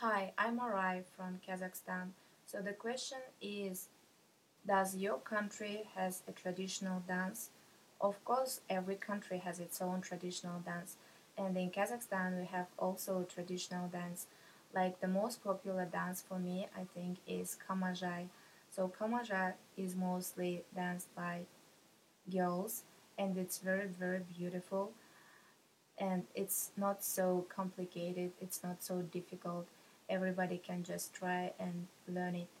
Hi, I'm Aray from Kazakhstan. So the question is, does your country has a traditional dance? Of course, every country has its own traditional dance, and in Kazakhstan we have also a traditional dance. Like the most popular dance for me, I think, is Kamazhay. So Kamazhay is mostly danced by girls, and it's very very beautiful, and it's not so complicated. It's not so difficult. Everybody can just try and learn it.